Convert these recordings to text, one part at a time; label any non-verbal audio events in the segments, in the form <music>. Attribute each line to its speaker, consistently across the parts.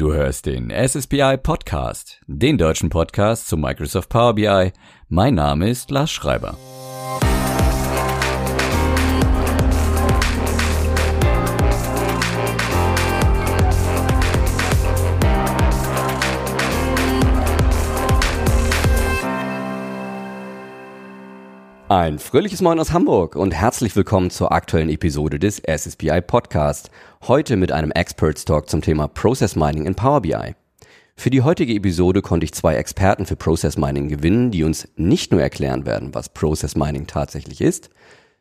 Speaker 1: Du hörst den SSBI Podcast, den deutschen Podcast zu Microsoft Power BI. Mein Name ist Lars Schreiber. Ein fröhliches Moin aus Hamburg und herzlich willkommen zur aktuellen Episode des SSBI Podcast. Heute mit einem Experts Talk zum Thema Process Mining in Power BI. Für die heutige Episode konnte ich zwei Experten für Process Mining gewinnen, die uns nicht nur erklären werden, was Process Mining tatsächlich ist,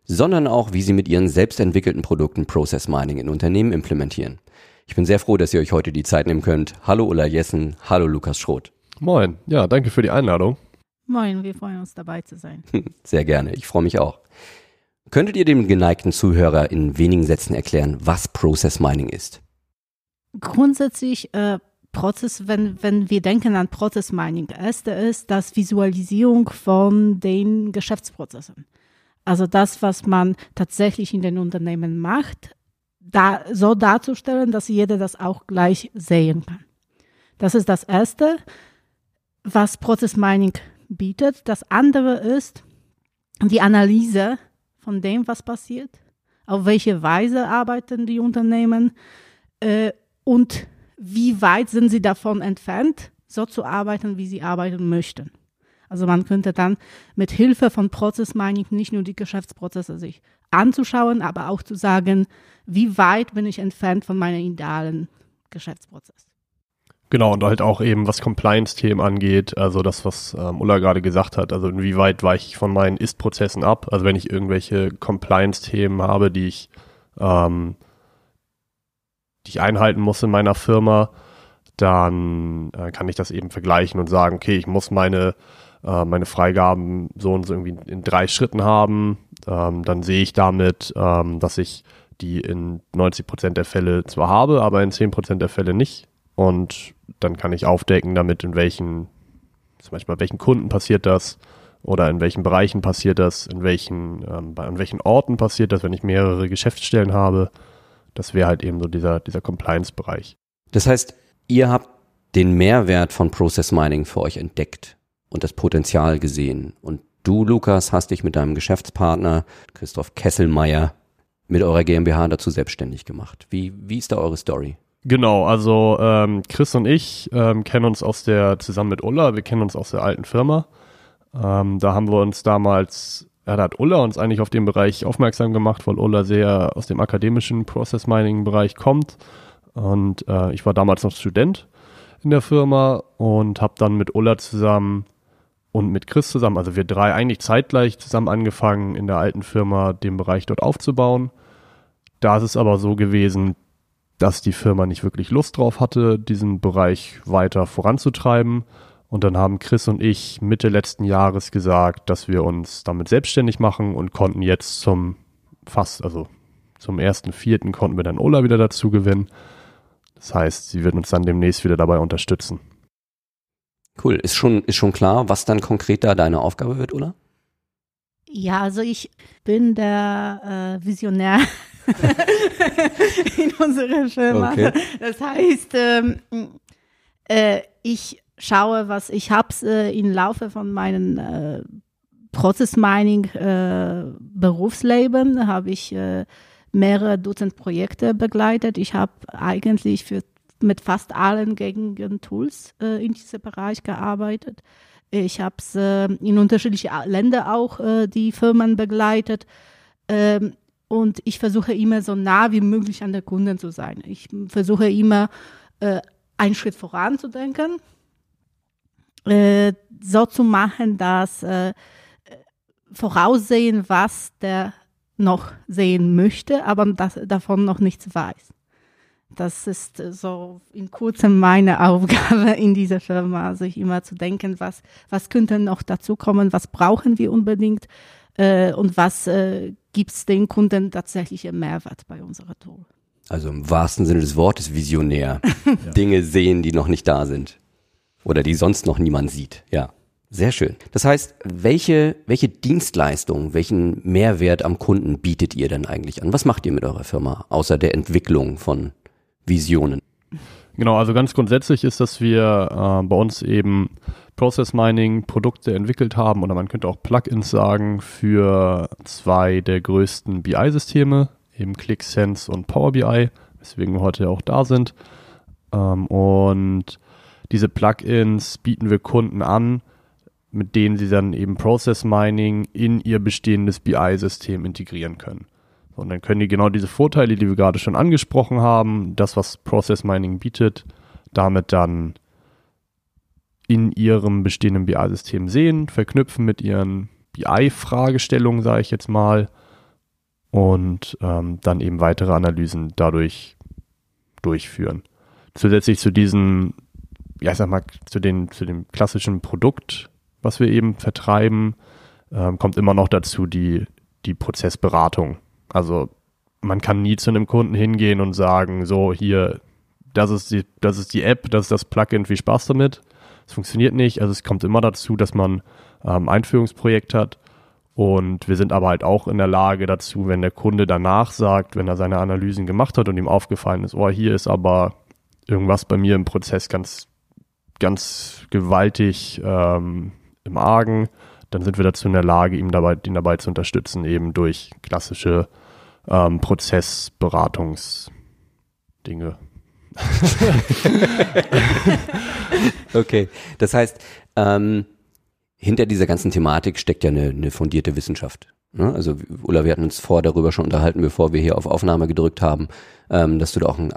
Speaker 1: sondern auch, wie sie mit ihren selbst entwickelten Produkten Process Mining in Unternehmen implementieren. Ich bin sehr froh, dass ihr euch heute die Zeit nehmen könnt. Hallo Ulla Jessen, hallo Lukas Schroth.
Speaker 2: Moin, ja, danke für die Einladung.
Speaker 3: Moin, wir freuen uns dabei zu sein. <laughs>
Speaker 1: Sehr gerne, ich freue mich auch. Könntet ihr dem geneigten Zuhörer in wenigen Sätzen erklären, was Process Mining ist?
Speaker 3: Grundsätzlich äh, Prozess, wenn, wenn wir denken an Process Mining, erste ist das Visualisierung von den Geschäftsprozessen. Also das, was man tatsächlich in den Unternehmen macht, da, so darzustellen, dass jeder das auch gleich sehen kann. Das ist das Erste, was Process Mining bietet. Das andere ist die Analyse von dem, was passiert, auf welche Weise arbeiten die Unternehmen äh, und wie weit sind sie davon entfernt, so zu arbeiten, wie sie arbeiten möchten. Also man könnte dann mit Hilfe von Process Mining nicht nur die Geschäftsprozesse sich anzuschauen, aber auch zu sagen, wie weit bin ich entfernt von meinem idealen Geschäftsprozess.
Speaker 2: Genau, und halt auch eben, was Compliance-Themen angeht, also das, was ähm, Ulla gerade gesagt hat, also inwieweit weiche ich von meinen Ist-Prozessen ab, also wenn ich irgendwelche Compliance-Themen habe, die ich, ähm, die ich einhalten muss in meiner Firma, dann äh, kann ich das eben vergleichen und sagen, okay, ich muss meine, äh, meine Freigaben so und so irgendwie in drei Schritten haben, ähm, dann sehe ich damit, ähm, dass ich die in 90 Prozent der Fälle zwar habe, aber in 10 Prozent der Fälle nicht und dann kann ich aufdecken damit, in welchen, zum Beispiel bei welchen Kunden passiert das oder in welchen Bereichen passiert das, in welchen, ähm, bei, an welchen Orten passiert das, wenn ich mehrere Geschäftsstellen habe. Das wäre halt eben so dieser, dieser Compliance-Bereich.
Speaker 1: Das heißt, ihr habt den Mehrwert von Process Mining für euch entdeckt und das Potenzial gesehen. Und du, Lukas, hast dich mit deinem Geschäftspartner Christoph Kesselmeier mit eurer GmbH dazu selbstständig gemacht. Wie, wie ist da eure Story?
Speaker 2: Genau, also ähm, Chris und ich ähm, kennen uns aus der, zusammen mit Ulla, wir kennen uns aus der alten Firma. Ähm, da haben wir uns damals, ja, da hat Ulla uns eigentlich auf den Bereich aufmerksam gemacht, weil Ulla sehr aus dem akademischen Process Mining Bereich kommt. Und äh, ich war damals noch Student in der Firma und habe dann mit Ulla zusammen und mit Chris zusammen, also wir drei eigentlich zeitgleich zusammen angefangen, in der alten Firma den Bereich dort aufzubauen. Da ist es aber so gewesen, dass die Firma nicht wirklich Lust drauf hatte, diesen Bereich weiter voranzutreiben. Und dann haben Chris und ich Mitte letzten Jahres gesagt, dass wir uns damit selbstständig machen und konnten jetzt zum fast, also zum ersten Vierten konnten wir dann Ola wieder dazu gewinnen. Das heißt, sie wird uns dann demnächst wieder dabei unterstützen.
Speaker 1: Cool. Ist schon, ist schon klar, was dann konkret da deine Aufgabe wird, oder?
Speaker 3: Ja, also ich bin der äh, Visionär <laughs> in unserer Firma. Okay. Das heißt, ähm, äh, ich schaue, was ich habe äh, im Laufe von meinem äh, Process Mining äh, Berufsleben habe ich äh, mehrere Dutzend Projekte begleitet. Ich habe eigentlich für mit fast allen gängigen Tools äh, in diesem Bereich gearbeitet. Ich habe es äh, in unterschiedliche Länder auch äh, die Firmen begleitet. Ähm, und ich versuche immer so nah wie möglich an der Kunden zu sein. Ich versuche immer äh, einen Schritt voranzudenken, äh, so zu machen, dass äh, voraussehen, was der noch sehen möchte, aber das, davon noch nichts weiß. Das ist so in kurzem meine <laughs> Aufgabe in dieser Firma, sich immer zu denken, was, was könnte noch dazu kommen, was brauchen wir unbedingt äh, und was äh, gibt es den Kunden tatsächlich einen Mehrwert bei unserer Tool.
Speaker 1: Also im wahrsten Sinne des Wortes visionär. <laughs> ja. Dinge sehen, die noch nicht da sind. Oder die sonst noch niemand sieht. Ja. Sehr schön. Das heißt, welche, welche Dienstleistung, welchen Mehrwert am Kunden bietet ihr denn eigentlich an? Was macht ihr mit eurer Firma, außer der Entwicklung von Visionen?
Speaker 2: Genau, also ganz grundsätzlich ist, dass wir äh, bei uns eben Process Mining Produkte entwickelt haben oder man könnte auch Plugins sagen für zwei der größten BI-Systeme, eben ClickSense und Power BI, weswegen wir heute auch da sind. Ähm, und diese Plugins bieten wir Kunden an, mit denen sie dann eben Process Mining in ihr bestehendes BI-System integrieren können. Und dann können die genau diese Vorteile, die wir gerade schon angesprochen haben, das, was Process Mining bietet, damit dann in ihrem bestehenden BI-System sehen, verknüpfen mit ihren BI-Fragestellungen, sage ich jetzt mal, und ähm, dann eben weitere Analysen dadurch durchführen. Zusätzlich zu diesen, ja, ich sag mal, zu, den, zu dem klassischen Produkt, was wir eben vertreiben, ähm, kommt immer noch dazu die, die Prozessberatung. Also man kann nie zu einem Kunden hingehen und sagen, so hier, das ist die, das ist die App, das ist das Plugin, viel Spaß damit. Es funktioniert nicht. Also es kommt immer dazu, dass man ähm, Einführungsprojekt hat. Und wir sind aber halt auch in der Lage dazu, wenn der Kunde danach sagt, wenn er seine Analysen gemacht hat und ihm aufgefallen ist, oh, hier ist aber irgendwas bei mir im Prozess ganz, ganz gewaltig ähm, im Argen, dann sind wir dazu in der Lage, ihm dabei, ihn dabei zu unterstützen, eben durch klassische ähm, Prozessberatungsdinge. <laughs>
Speaker 1: okay, das heißt, ähm, hinter dieser ganzen Thematik steckt ja eine, eine fundierte Wissenschaft. Ne? Also Ulla, wir hatten uns vor darüber schon unterhalten, bevor wir hier auf Aufnahme gedrückt haben, ähm, dass du da auch einen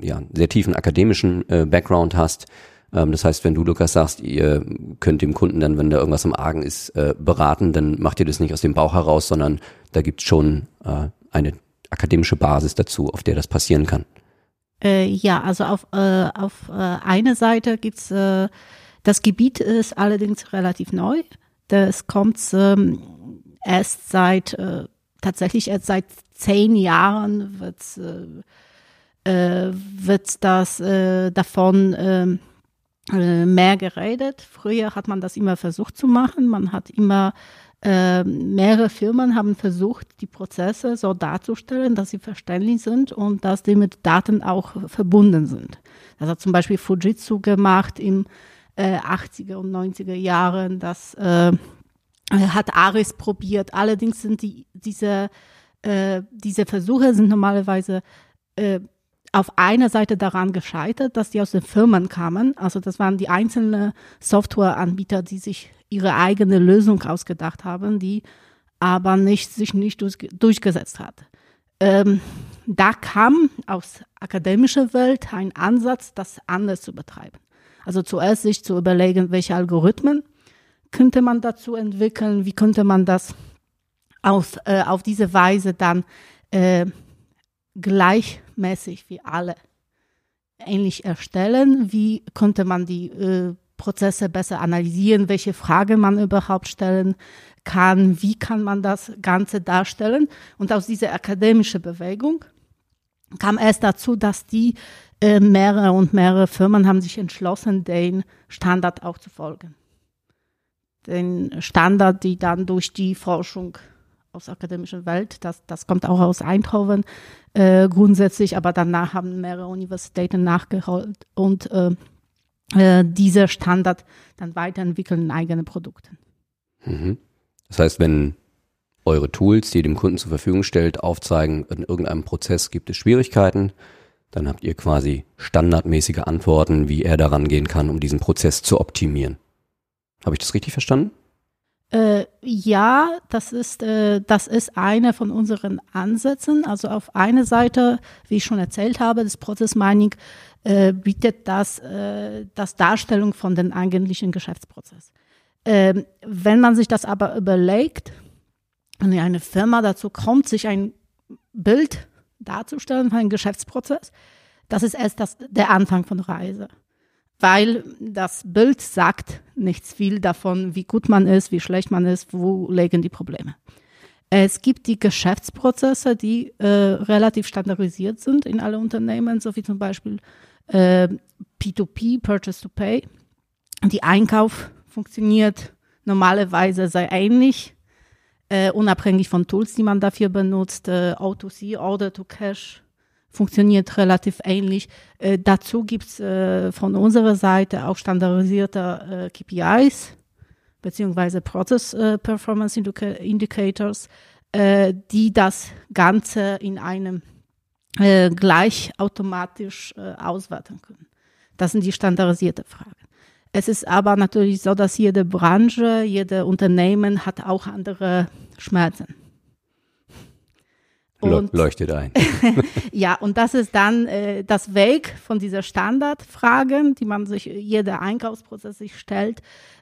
Speaker 1: ja, sehr tiefen akademischen äh, Background hast. Ähm, das heißt, wenn du, Lukas, sagst, ihr könnt dem Kunden dann, wenn da irgendwas im Argen ist, äh, beraten, dann macht ihr das nicht aus dem Bauch heraus, sondern da gibt's schon äh, eine akademische Basis dazu, auf der das passieren kann.
Speaker 3: Äh, ja, also auf, äh, auf äh, einer Seite gibt's äh, das Gebiet ist allerdings relativ neu. Das kommt ähm, erst seit äh, tatsächlich erst seit zehn Jahren wird äh, äh, wird das äh, davon ähm, äh, mehr geredet. Früher hat man das immer versucht zu machen. Man hat immer äh, mehrere Firmen haben versucht, die Prozesse so darzustellen, dass sie verständlich sind und dass die mit Daten auch verbunden sind. Das hat zum Beispiel Fujitsu gemacht im äh, 80er und 90er Jahren. Das äh, hat Aris probiert. Allerdings sind die, diese, äh, diese Versuche sind normalerweise äh, auf einer Seite daran gescheitert, dass die aus den Firmen kamen. Also das waren die einzelnen Softwareanbieter, die sich ihre eigene Lösung ausgedacht haben, die aber nicht, sich nicht durch, durchgesetzt hat. Ähm, da kam aus akademischer Welt ein Ansatz, das anders zu betreiben. Also zuerst sich zu überlegen, welche Algorithmen könnte man dazu entwickeln, wie könnte man das auf, äh, auf diese Weise dann äh, gleichmäßig wie alle ähnlich erstellen, wie könnte man die äh, Prozesse besser analysieren, welche Fragen man überhaupt stellen kann, wie kann man das Ganze darstellen. Und aus dieser akademischen Bewegung kam es dazu, dass die äh, mehrere und mehrere Firmen haben sich entschlossen, den Standard auch zu folgen. Den Standard, die dann durch die Forschung aus der akademischen Welt, das, das kommt auch aus Eindhoven äh, grundsätzlich, aber danach haben mehrere Universitäten nachgeholt und äh, äh, dieser Standard dann weiterentwickeln in eigene Produkte.
Speaker 1: Mhm. Das heißt, wenn eure Tools, die ihr dem Kunden zur Verfügung stellt, aufzeigen, in irgendeinem Prozess gibt es Schwierigkeiten, dann habt ihr quasi standardmäßige Antworten, wie er daran gehen kann, um diesen Prozess zu optimieren. Habe ich das richtig verstanden?
Speaker 3: Äh, ja, das ist, äh, das ist einer von unseren Ansätzen. Also auf einer Seite, wie ich schon erzählt habe, das Process Mining äh, bietet das, äh, das Darstellung von den eigentlichen Geschäftsprozess. Ähm, wenn man sich das aber überlegt, wenn eine Firma dazu kommt, sich ein Bild darzustellen von einem Geschäftsprozess, das ist erst das, der Anfang von Reise. Weil das Bild sagt nichts viel davon, wie gut man ist, wie schlecht man ist, wo liegen die Probleme. Es gibt die Geschäftsprozesse, die äh, relativ standardisiert sind in alle Unternehmen, so wie zum Beispiel äh, P2P, Purchase to Pay. Die Einkauf funktioniert normalerweise sehr ähnlich äh, unabhängig von Tools, die man dafür benutzt. Äh, O2C, Order to Cash, funktioniert relativ ähnlich. Äh, dazu gibt es äh, von unserer Seite auch standardisierte äh, KPIs beziehungsweise Process äh, Performance Indica Indicators, äh, die das Ganze in einem äh, gleich automatisch auswerten können. Das sind die standardisierten Fragen. Es ist aber natürlich so, dass jede Branche, jede Unternehmen hat auch andere Schmerzen.
Speaker 1: Und, Leuchtet ein. <laughs>
Speaker 3: ja, und das ist dann äh, das Weg von dieser Standardfragen, die man sich, jeder Einkaufsprozess sich stellt,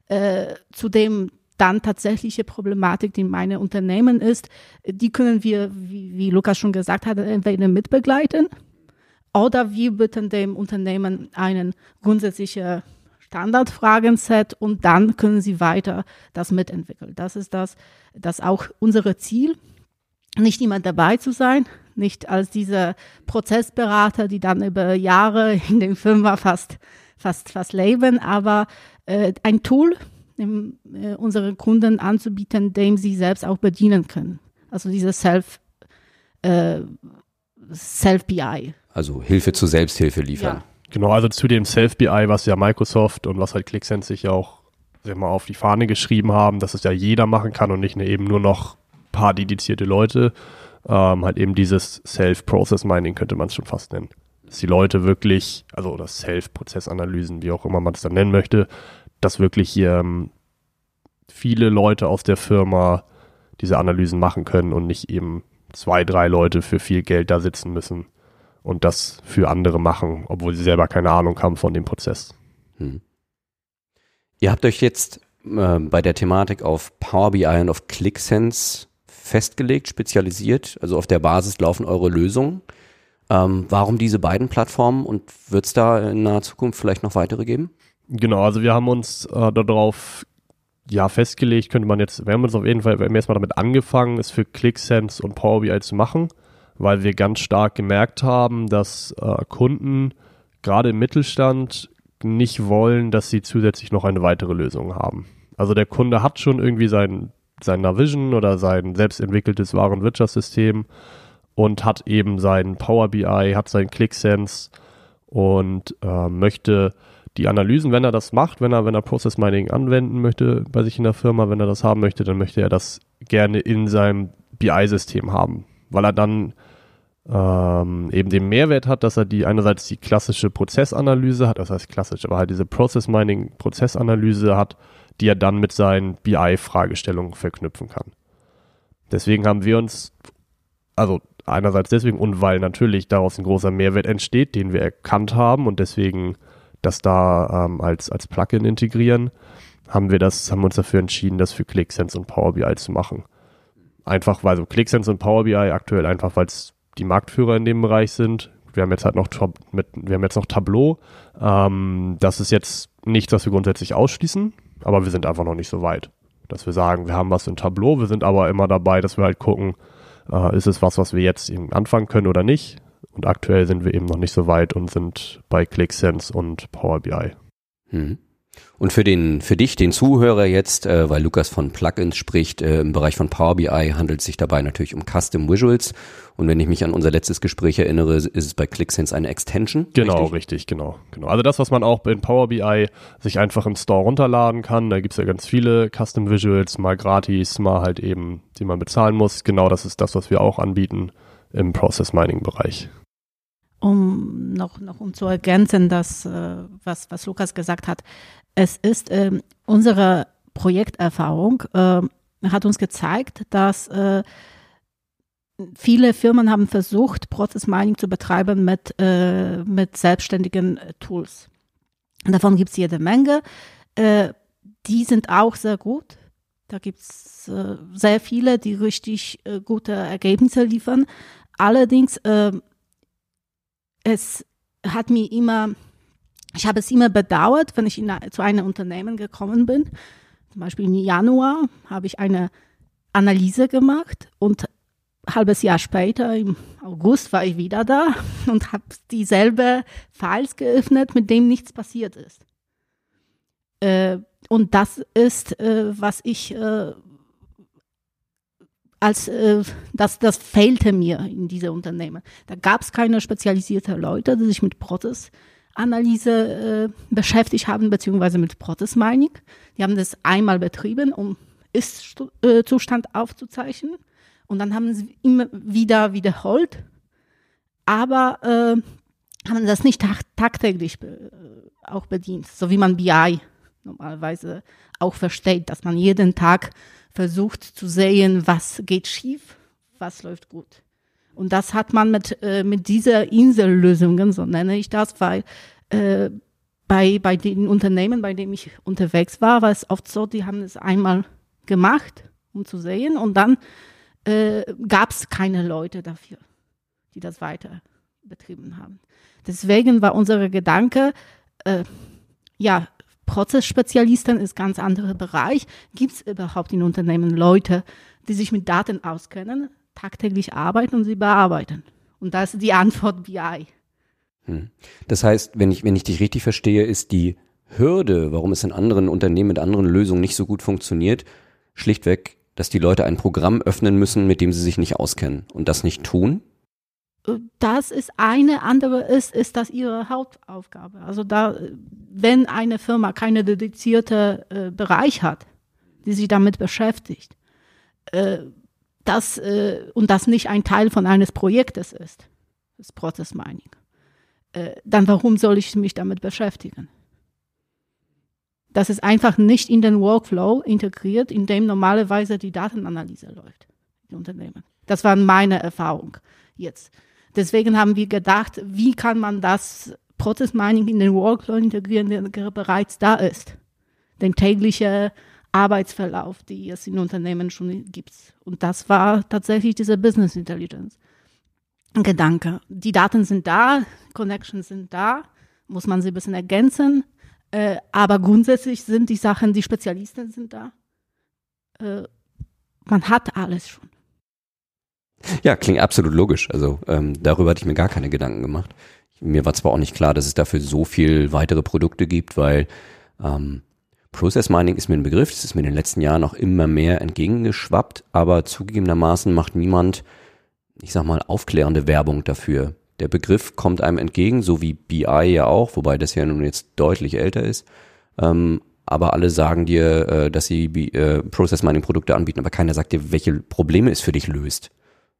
Speaker 3: äh, zu dem dann tatsächliche Problematik, die in meinem Unternehmen ist, die können wir, wie, wie Lukas schon gesagt hat, entweder mitbegleiten oder wir bieten dem Unternehmen einen grundsätzlichen Standardfragenset und dann können sie weiter das mitentwickeln. Das ist das, das auch unser Ziel nicht immer dabei zu sein, nicht als diese Prozessberater, die dann über Jahre in der Firma fast, fast, fast leben, aber äh, ein Tool dem, äh, unseren Kunden anzubieten, dem sie selbst auch bedienen können. Also diese Self, äh, Self-BI.
Speaker 1: Also Hilfe zur Selbsthilfe liefern. Ja.
Speaker 2: Genau, also zu dem Self-BI, was ja Microsoft und was halt ClickSense sich ja auch sag mal, auf die Fahne geschrieben haben, dass es ja jeder machen kann und nicht eben nur noch paar dedizierte Leute, ähm, halt eben dieses Self-Process-Mining könnte man es schon fast nennen. Dass die Leute wirklich, also oder Self-Prozessanalysen, wie auch immer man es dann nennen möchte, dass wirklich ähm, viele Leute aus der Firma diese Analysen machen können und nicht eben zwei, drei Leute für viel Geld da sitzen müssen und das für andere machen, obwohl sie selber keine Ahnung haben von dem Prozess. Hm.
Speaker 1: Ihr habt euch jetzt äh, bei der Thematik auf Power BI und auf ClickSense festgelegt, spezialisiert? Also auf der Basis laufen eure Lösungen. Ähm, warum diese beiden Plattformen und wird es da in naher Zukunft vielleicht noch weitere geben?
Speaker 2: Genau, also wir haben uns äh, darauf ja, festgelegt, könnte man jetzt, wir haben uns auf jeden Fall, erstmal damit angefangen, es für ClickSense und Power BI zu machen, weil wir ganz stark gemerkt haben, dass äh, Kunden gerade im Mittelstand nicht wollen, dass sie zusätzlich noch eine weitere Lösung haben. Also der Kunde hat schon irgendwie sein sein Navision oder sein selbstentwickeltes Warenwirtschaftssystem und hat eben sein Power BI, hat sein ClickSense und äh, möchte die Analysen, wenn er das macht, wenn er, wenn er Process Mining anwenden möchte bei sich in der Firma, wenn er das haben möchte, dann möchte er das gerne in seinem BI-System haben, weil er dann ähm, eben den Mehrwert hat, dass er die einerseits die klassische Prozessanalyse hat, das heißt klassisch, aber halt diese Process Mining Prozessanalyse hat, die er dann mit seinen BI-Fragestellungen verknüpfen kann. Deswegen haben wir uns, also einerseits deswegen und weil natürlich daraus ein großer Mehrwert entsteht, den wir erkannt haben und deswegen das da ähm, als, als Plugin integrieren, haben wir das, haben uns dafür entschieden, das für ClickSense und Power BI zu machen. Einfach, weil so ClickSense und Power BI aktuell einfach, weil es die Marktführer in dem Bereich sind. Wir haben jetzt halt noch mit, wir haben jetzt noch Tableau. Ähm, das ist jetzt nichts, was wir grundsätzlich ausschließen aber wir sind einfach noch nicht so weit. Dass wir sagen, wir haben was im Tableau, wir sind aber immer dabei, dass wir halt gucken, äh, ist es was, was wir jetzt eben anfangen können oder nicht. Und aktuell sind wir eben noch nicht so weit und sind bei ClickSense und Power BI.
Speaker 1: Mhm. Und für den, für dich, den Zuhörer jetzt, äh, weil Lukas von Plugins spricht, äh, im Bereich von Power BI handelt es sich dabei natürlich um Custom Visuals. Und wenn ich mich an unser letztes Gespräch erinnere, ist es bei ClickSense eine Extension.
Speaker 2: Genau, richtig? richtig, genau, genau. Also das, was man auch in Power BI sich einfach im Store runterladen kann, da gibt's ja ganz viele Custom Visuals, mal gratis, mal halt eben, die man bezahlen muss. Genau das ist das, was wir auch anbieten im Process Mining Bereich
Speaker 3: um noch, noch um zu ergänzen, das, äh, was, was Lukas gesagt hat. Es ist äh, unsere Projekterfahrung äh, hat uns gezeigt, dass äh, viele Firmen haben versucht, Process Mining zu betreiben mit, äh, mit selbstständigen äh, Tools. Davon gibt es jede Menge. die sind auch sehr gut. Da gibt es sehr viele, die richtig gute Ergebnisse liefern. Allerdings es hat mir immer, ich habe es immer bedauert, wenn ich in, zu einem Unternehmen gekommen bin. Zum Beispiel im Januar habe ich eine Analyse gemacht und ein halbes Jahr später, im August, war ich wieder da <laughs> und habe dieselbe Files geöffnet, mit dem nichts passiert ist. Äh, und das ist, äh, was ich äh, als äh, das, das fehlte mir in diese Unternehmen. Da gab es keine spezialisierte Leute, die sich mit Prozessanalyse äh, beschäftigt haben, beziehungsweise mit Prozess Mining. Die haben das einmal betrieben, um Ist-Zustand aufzuzeichnen. Und dann haben sie immer wieder wiederholt, aber äh, haben das nicht tag tagtäglich äh, auch bedient, so wie man BI normalerweise auch versteht, dass man jeden Tag versucht zu sehen, was geht schief, was läuft gut. Und das hat man mit, äh, mit dieser Insellösungen, so nenne ich das, weil äh, bei, bei den Unternehmen, bei denen ich unterwegs war, war es oft so, die haben es einmal gemacht, um zu sehen, und dann äh, gab es keine Leute dafür, die das weiter betrieben haben. Deswegen war unser Gedanke, äh, ja, Prozessspezialisten ist ganz anderer Bereich. Gibt es überhaupt in Unternehmen Leute, die sich mit Daten auskennen, tagtäglich arbeiten und sie bearbeiten? Und da ist die Antwort BI.
Speaker 1: Hm. Das heißt, wenn ich, wenn ich dich richtig verstehe, ist die Hürde, warum es in anderen Unternehmen mit anderen Lösungen nicht so gut funktioniert, schlichtweg, dass die Leute ein Programm öffnen müssen, mit dem sie sich nicht auskennen und das nicht tun?
Speaker 3: Das ist eine, andere ist, ist das ihre Hauptaufgabe. Also da, wenn eine Firma keine dedizierte äh, Bereich hat, die sich damit beschäftigt, äh, das, äh, und das nicht ein Teil von eines Projektes ist, das Process Mining, äh, dann warum soll ich mich damit beschäftigen? Das ist einfach nicht in den Workflow integriert, in dem normalerweise die Datenanalyse läuft in Unternehmen. Das war meine Erfahrung jetzt. Deswegen haben wir gedacht, wie kann man das Process Mining in den Workflow integrieren, der bereits da ist. Den täglichen Arbeitsverlauf, die es in Unternehmen schon gibt. Und das war tatsächlich diese Business Intelligence. Gedanke. Die Daten sind da, Connections sind da, muss man sie ein bisschen ergänzen. Äh, aber grundsätzlich sind die Sachen, die Spezialisten sind da. Äh, man hat alles schon.
Speaker 1: Ja, klingt absolut logisch. Also ähm, darüber hatte ich mir gar keine Gedanken gemacht. Mir war zwar auch nicht klar, dass es dafür so viel weitere Produkte gibt, weil ähm, Process Mining ist mir ein Begriff, das ist mir in den letzten Jahren auch immer mehr entgegengeschwappt, aber zugegebenermaßen macht niemand, ich sag mal, aufklärende Werbung dafür. Der Begriff kommt einem entgegen, so wie BI ja auch, wobei das ja nun jetzt deutlich älter ist. Ähm, aber alle sagen dir, äh, dass sie äh, Process Mining Produkte anbieten, aber keiner sagt dir, welche Probleme es für dich löst.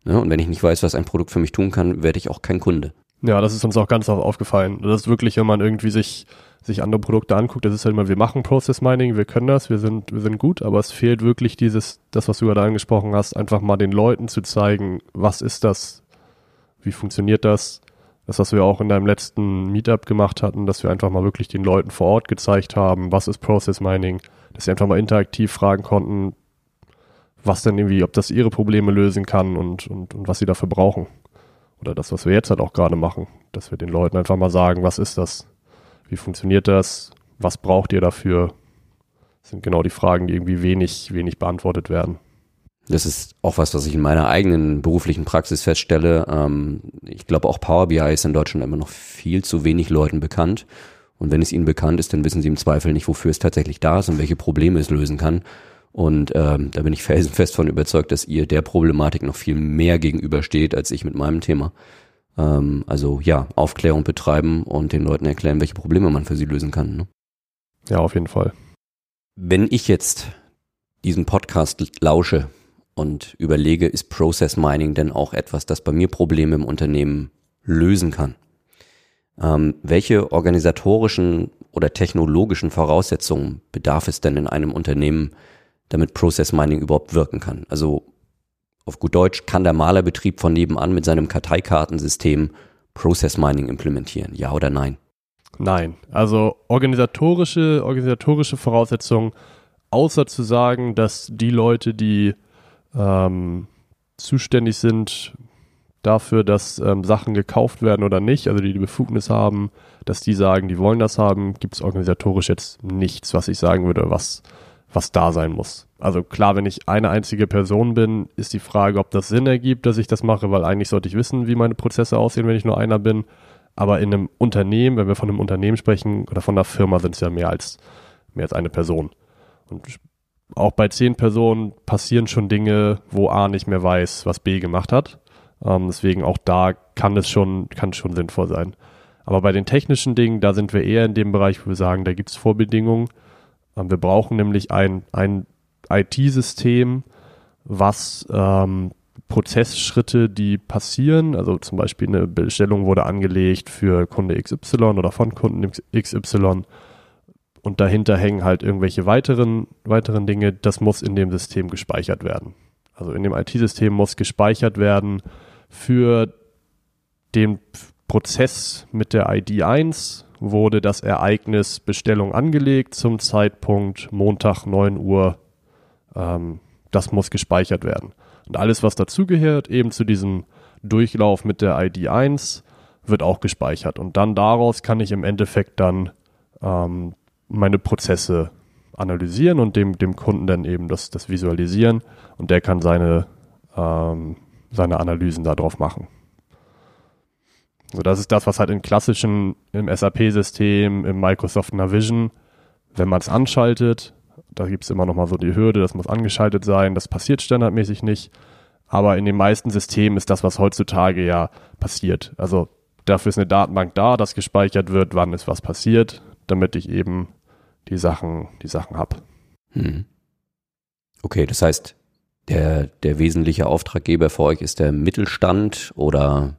Speaker 1: Ja, und wenn ich nicht weiß, was ein Produkt für mich tun kann, werde ich auch kein Kunde.
Speaker 2: Ja, das ist uns auch ganz aufgefallen. Das ist wirklich, wenn man irgendwie sich, sich andere Produkte anguckt, das ist halt immer, wir machen Process Mining, wir können das, wir sind, wir sind gut, aber es fehlt wirklich dieses, das, was du gerade angesprochen hast, einfach mal den Leuten zu zeigen, was ist das, wie funktioniert das, das, was wir auch in deinem letzten Meetup gemacht hatten, dass wir einfach mal wirklich den Leuten vor Ort gezeigt haben, was ist Process Mining, dass sie einfach mal interaktiv fragen konnten, was denn irgendwie, ob das ihre Probleme lösen kann und, und, und was sie dafür brauchen. Oder das, was wir jetzt halt auch gerade machen, dass wir den Leuten einfach mal sagen, was ist das? Wie funktioniert das? Was braucht ihr dafür? Das sind genau die Fragen, die irgendwie wenig, wenig beantwortet werden.
Speaker 1: Das ist auch was, was ich in meiner eigenen beruflichen Praxis feststelle. Ähm, ich glaube, auch Power BI ist in Deutschland immer noch viel zu wenig Leuten bekannt. Und wenn es ihnen bekannt ist, dann wissen sie im Zweifel nicht, wofür es tatsächlich da ist und welche Probleme es lösen kann. Und ähm, da bin ich felsenfest von überzeugt, dass ihr der Problematik noch viel mehr gegenübersteht als ich mit meinem Thema. Ähm, also ja, Aufklärung betreiben und den Leuten erklären, welche Probleme man für sie lösen kann. Ne?
Speaker 2: Ja, auf jeden Fall.
Speaker 1: Wenn ich jetzt diesen Podcast lausche und überlege, ist Process Mining denn auch etwas, das bei mir Probleme im Unternehmen lösen kann? Ähm, welche organisatorischen oder technologischen Voraussetzungen bedarf es denn in einem Unternehmen, damit Process Mining überhaupt wirken kann. Also auf gut Deutsch kann der Malerbetrieb von nebenan mit seinem Karteikartensystem Process Mining implementieren, ja oder nein?
Speaker 2: Nein, also organisatorische, organisatorische Voraussetzungen, außer zu sagen, dass die Leute, die ähm, zuständig sind dafür, dass ähm, Sachen gekauft werden oder nicht, also die die Befugnis haben, dass die sagen, die wollen das haben, gibt es organisatorisch jetzt nichts, was ich sagen würde, was was da sein muss. Also klar, wenn ich eine einzige Person bin, ist die Frage, ob das Sinn ergibt, dass ich das mache, weil eigentlich sollte ich wissen, wie meine Prozesse aussehen, wenn ich nur einer bin. Aber in einem Unternehmen, wenn wir von einem Unternehmen sprechen oder von einer Firma, sind es ja mehr als, mehr als eine Person. Und auch bei zehn Personen passieren schon Dinge, wo A nicht mehr weiß, was B gemacht hat. Ähm, deswegen auch da kann es schon, kann schon sinnvoll sein. Aber bei den technischen Dingen, da sind wir eher in dem Bereich, wo wir sagen, da gibt es Vorbedingungen. Ähm, wir brauchen nämlich ein, ein IT-System, was ähm, Prozessschritte, die passieren, also zum Beispiel eine Bestellung wurde angelegt für Kunde XY oder von Kunden XY und dahinter hängen halt irgendwelche weiteren, weiteren Dinge, das muss in dem System gespeichert werden. Also in dem IT-System muss gespeichert werden für den Prozess mit der ID 1 wurde das Ereignis Bestellung angelegt zum Zeitpunkt Montag 9 Uhr. Ähm, das muss gespeichert werden. Und alles, was dazugehört, eben zu diesem Durchlauf mit der ID 1, wird auch gespeichert. Und dann daraus kann ich im Endeffekt dann ähm, meine Prozesse analysieren und dem, dem Kunden dann eben das, das visualisieren und der kann seine, ähm, seine Analysen darauf machen. So, das ist das, was halt in klassischen, im SAP-System, im Microsoft Navision, wenn man es anschaltet, da gibt es immer noch mal so die Hürde, das muss angeschaltet sein, das passiert standardmäßig nicht. Aber in den meisten Systemen ist das, was heutzutage ja passiert. Also dafür ist eine Datenbank da, dass gespeichert wird, wann ist was passiert, damit ich eben die Sachen, die Sachen habe. Hm.
Speaker 1: Okay, das heißt, der, der wesentliche Auftraggeber für euch ist der Mittelstand oder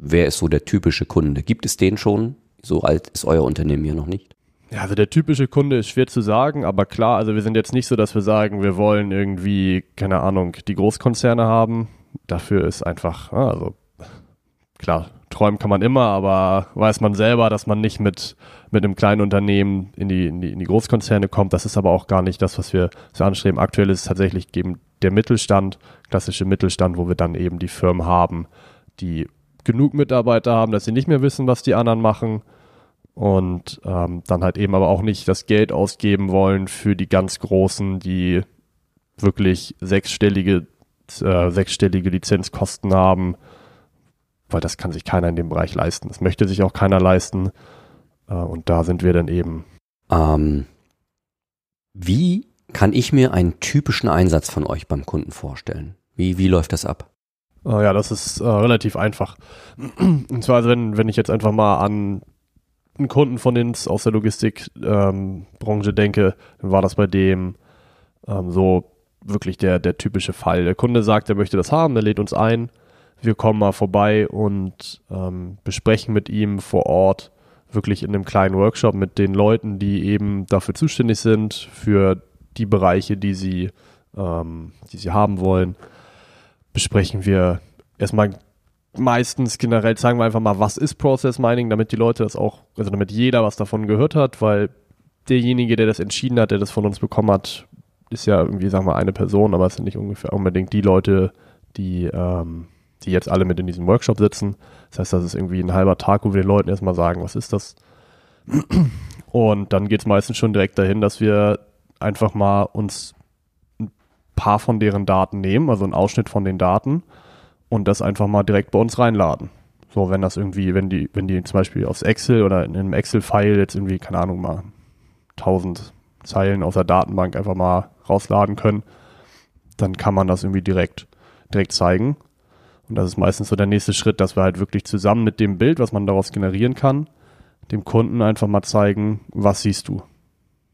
Speaker 1: wer ist so der typische Kunde? Gibt es den schon? So alt ist euer Unternehmen ja noch nicht.
Speaker 2: Ja, also der typische Kunde ist schwer zu sagen, aber klar, also wir sind jetzt nicht so, dass wir sagen, wir wollen irgendwie, keine Ahnung, die Großkonzerne haben. Dafür ist einfach, also klar, träumen kann man immer, aber weiß man selber, dass man nicht mit, mit einem kleinen Unternehmen in die, in die, in die Großkonzerne kommt. Das ist aber auch gar nicht das, was wir so anstreben. Aktuell ist es tatsächlich eben der Mittelstand, klassische Mittelstand, wo wir dann eben die Firmen haben, die genug Mitarbeiter haben, dass sie nicht mehr wissen, was die anderen machen und ähm, dann halt eben aber auch nicht das Geld ausgeben wollen für die ganz Großen, die wirklich sechsstellige, äh, sechsstellige Lizenzkosten haben, weil das kann sich keiner in dem Bereich leisten. Das möchte sich auch keiner leisten. Äh, und da sind wir dann eben.
Speaker 1: Ähm, wie kann ich mir einen typischen Einsatz von euch beim Kunden vorstellen? Wie, wie läuft das ab?
Speaker 2: Äh, ja, das ist äh, relativ einfach. <clears throat> Und zwar, also wenn, wenn ich jetzt einfach mal an einen Kunden von uns aus der Logistikbranche ähm, denke, dann war das bei dem ähm, so wirklich der, der typische Fall. Der Kunde sagt, er möchte das haben, der lädt uns ein wir kommen mal vorbei und ähm, besprechen mit ihm vor Ort wirklich in einem kleinen Workshop mit den Leuten, die eben dafür zuständig sind, für die Bereiche, die sie, ähm, die sie haben wollen, besprechen wir erstmal meistens generell, sagen wir einfach mal, was ist Process Mining, damit die Leute das auch, also damit jeder was davon gehört hat, weil derjenige, der das entschieden hat, der das von uns bekommen hat, ist ja irgendwie, sagen wir, eine Person, aber es sind nicht ungefähr unbedingt die Leute, die ähm, die jetzt alle mit in diesem Workshop sitzen. Das heißt, das ist irgendwie ein halber Tag, wo wir den Leuten erstmal sagen, was ist das? Und dann geht es meistens schon direkt dahin, dass wir einfach mal uns paar von deren Daten nehmen, also einen Ausschnitt von den Daten und das einfach mal direkt bei uns reinladen. So, wenn das irgendwie, wenn die, wenn die zum Beispiel aufs Excel oder in einem Excel-File jetzt irgendwie, keine Ahnung, mal 1000 Zeilen aus der Datenbank einfach mal rausladen können, dann kann man das irgendwie direkt, direkt zeigen. Und das ist meistens so der nächste Schritt, dass wir halt wirklich zusammen mit dem Bild, was man daraus generieren kann, dem Kunden einfach mal zeigen, was siehst du?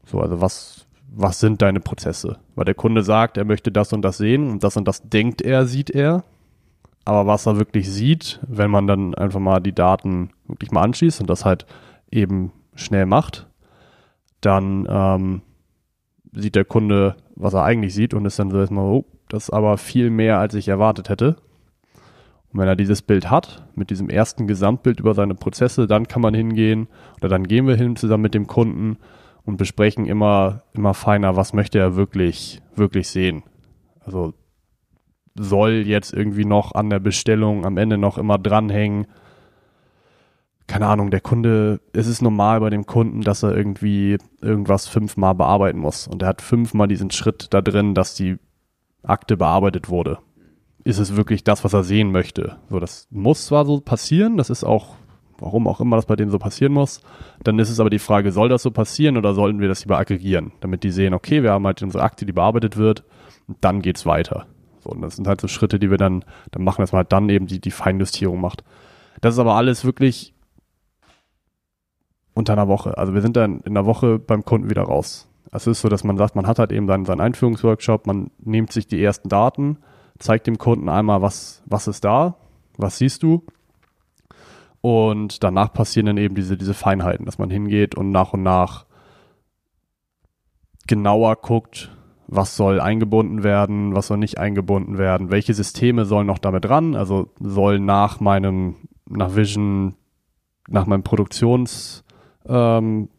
Speaker 2: So, also was, was sind deine Prozesse? Weil der Kunde sagt, er möchte das und das sehen und das und das denkt er, sieht er. Aber was er wirklich sieht, wenn man dann einfach mal die Daten wirklich mal anschließt und das halt eben schnell macht, dann ähm, sieht der Kunde, was er eigentlich sieht und ist dann so erstmal, oh, das ist aber viel mehr, als ich erwartet hätte. Und wenn er dieses Bild hat, mit diesem ersten Gesamtbild über seine Prozesse, dann kann man hingehen oder dann gehen wir hin zusammen mit dem Kunden und besprechen immer, immer feiner, was möchte er wirklich, wirklich sehen. Also soll jetzt irgendwie noch an der Bestellung am Ende noch immer dranhängen. Keine Ahnung, der Kunde, es ist normal bei dem Kunden, dass er irgendwie irgendwas fünfmal bearbeiten muss. Und er hat fünfmal diesen Schritt da drin, dass die Akte bearbeitet wurde ist es wirklich das, was er sehen möchte. So, das muss zwar so passieren, das ist auch warum auch immer das bei denen so passieren muss. Dann ist es aber die Frage, soll das so passieren oder sollten wir das lieber aggregieren, damit die sehen, okay, wir haben halt unsere Akte, die bearbeitet wird, und dann geht's weiter. So, und das sind halt so Schritte, die wir dann, dann machen, dass man halt dann eben die, die Feinjustierung macht. Das ist aber alles wirklich unter einer Woche. Also wir sind dann in einer Woche beim Kunden wieder raus. Es ist so, dass man sagt, man hat halt eben seinen, seinen Einführungsworkshop, man nimmt sich die ersten Daten, zeigt dem Kunden einmal, was, was ist da, was siehst du. Und danach passieren dann eben diese, diese Feinheiten, dass man hingeht und nach und nach genauer guckt, was soll eingebunden werden, was soll nicht eingebunden werden, welche Systeme sollen noch damit ran, also soll nach meinem, nach Vision, nach meinem Produktionsbereich, ähm,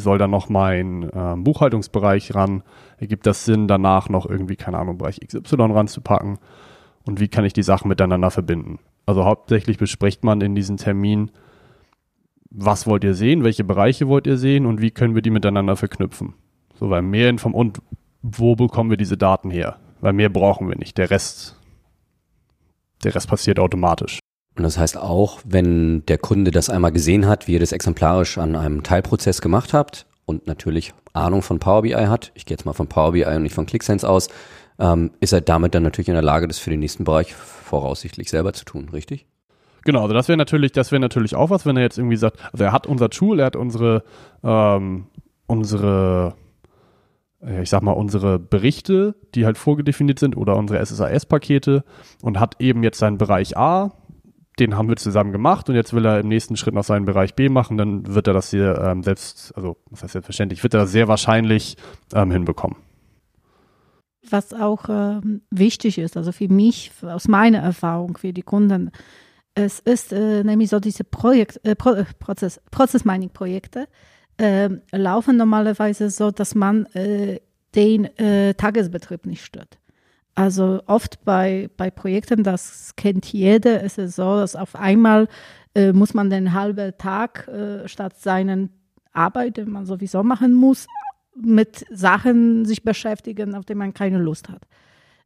Speaker 2: soll dann noch mein ähm, Buchhaltungsbereich ran, ergibt das Sinn, danach noch irgendwie, keine Ahnung, Bereich XY ranzupacken und wie kann ich die Sachen miteinander verbinden. Also hauptsächlich bespricht man in diesem Termin, was wollt ihr sehen, welche Bereiche wollt ihr sehen und wie können wir die miteinander verknüpfen. So, weil mehr Inform und wo bekommen wir diese Daten her? Weil mehr brauchen wir nicht. Der Rest, der Rest passiert automatisch.
Speaker 1: Und das heißt auch, wenn der Kunde das einmal gesehen hat, wie ihr das exemplarisch an einem Teilprozess gemacht habt und natürlich Ahnung von Power BI hat, ich gehe jetzt mal von Power BI und nicht von ClickSense aus, ähm, ist er damit dann natürlich in der Lage, das für den nächsten Bereich voraussichtlich selber zu tun, richtig?
Speaker 2: Genau, also das wäre natürlich, das wäre natürlich auch was, wenn er jetzt irgendwie sagt, also er hat unser Tool, er hat unsere, ähm, unsere ich sag mal, unsere Berichte, die halt vorgedefiniert sind oder unsere SSAS-Pakete und hat eben jetzt seinen Bereich A, den haben wir zusammen gemacht und jetzt will er im nächsten Schritt noch seinen Bereich B machen, dann wird er das hier ähm, selbst, also was heißt selbstverständlich, wird er das sehr wahrscheinlich ähm, hinbekommen.
Speaker 3: Was auch ähm, wichtig ist, also für mich, aus meiner Erfahrung, für die Kunden, es ist äh, nämlich so diese Projekt, äh, Pro Prozess, Prozess-Mining-Projekte, äh, laufen normalerweise so, dass man äh, den äh, Tagesbetrieb nicht stört. Also oft bei, bei Projekten, das kennt jeder, ist es so, dass auf einmal äh, muss man den halben Tag äh, statt seinen Arbeit, die man sowieso machen muss, mit Sachen sich beschäftigen, auf die man keine Lust hat.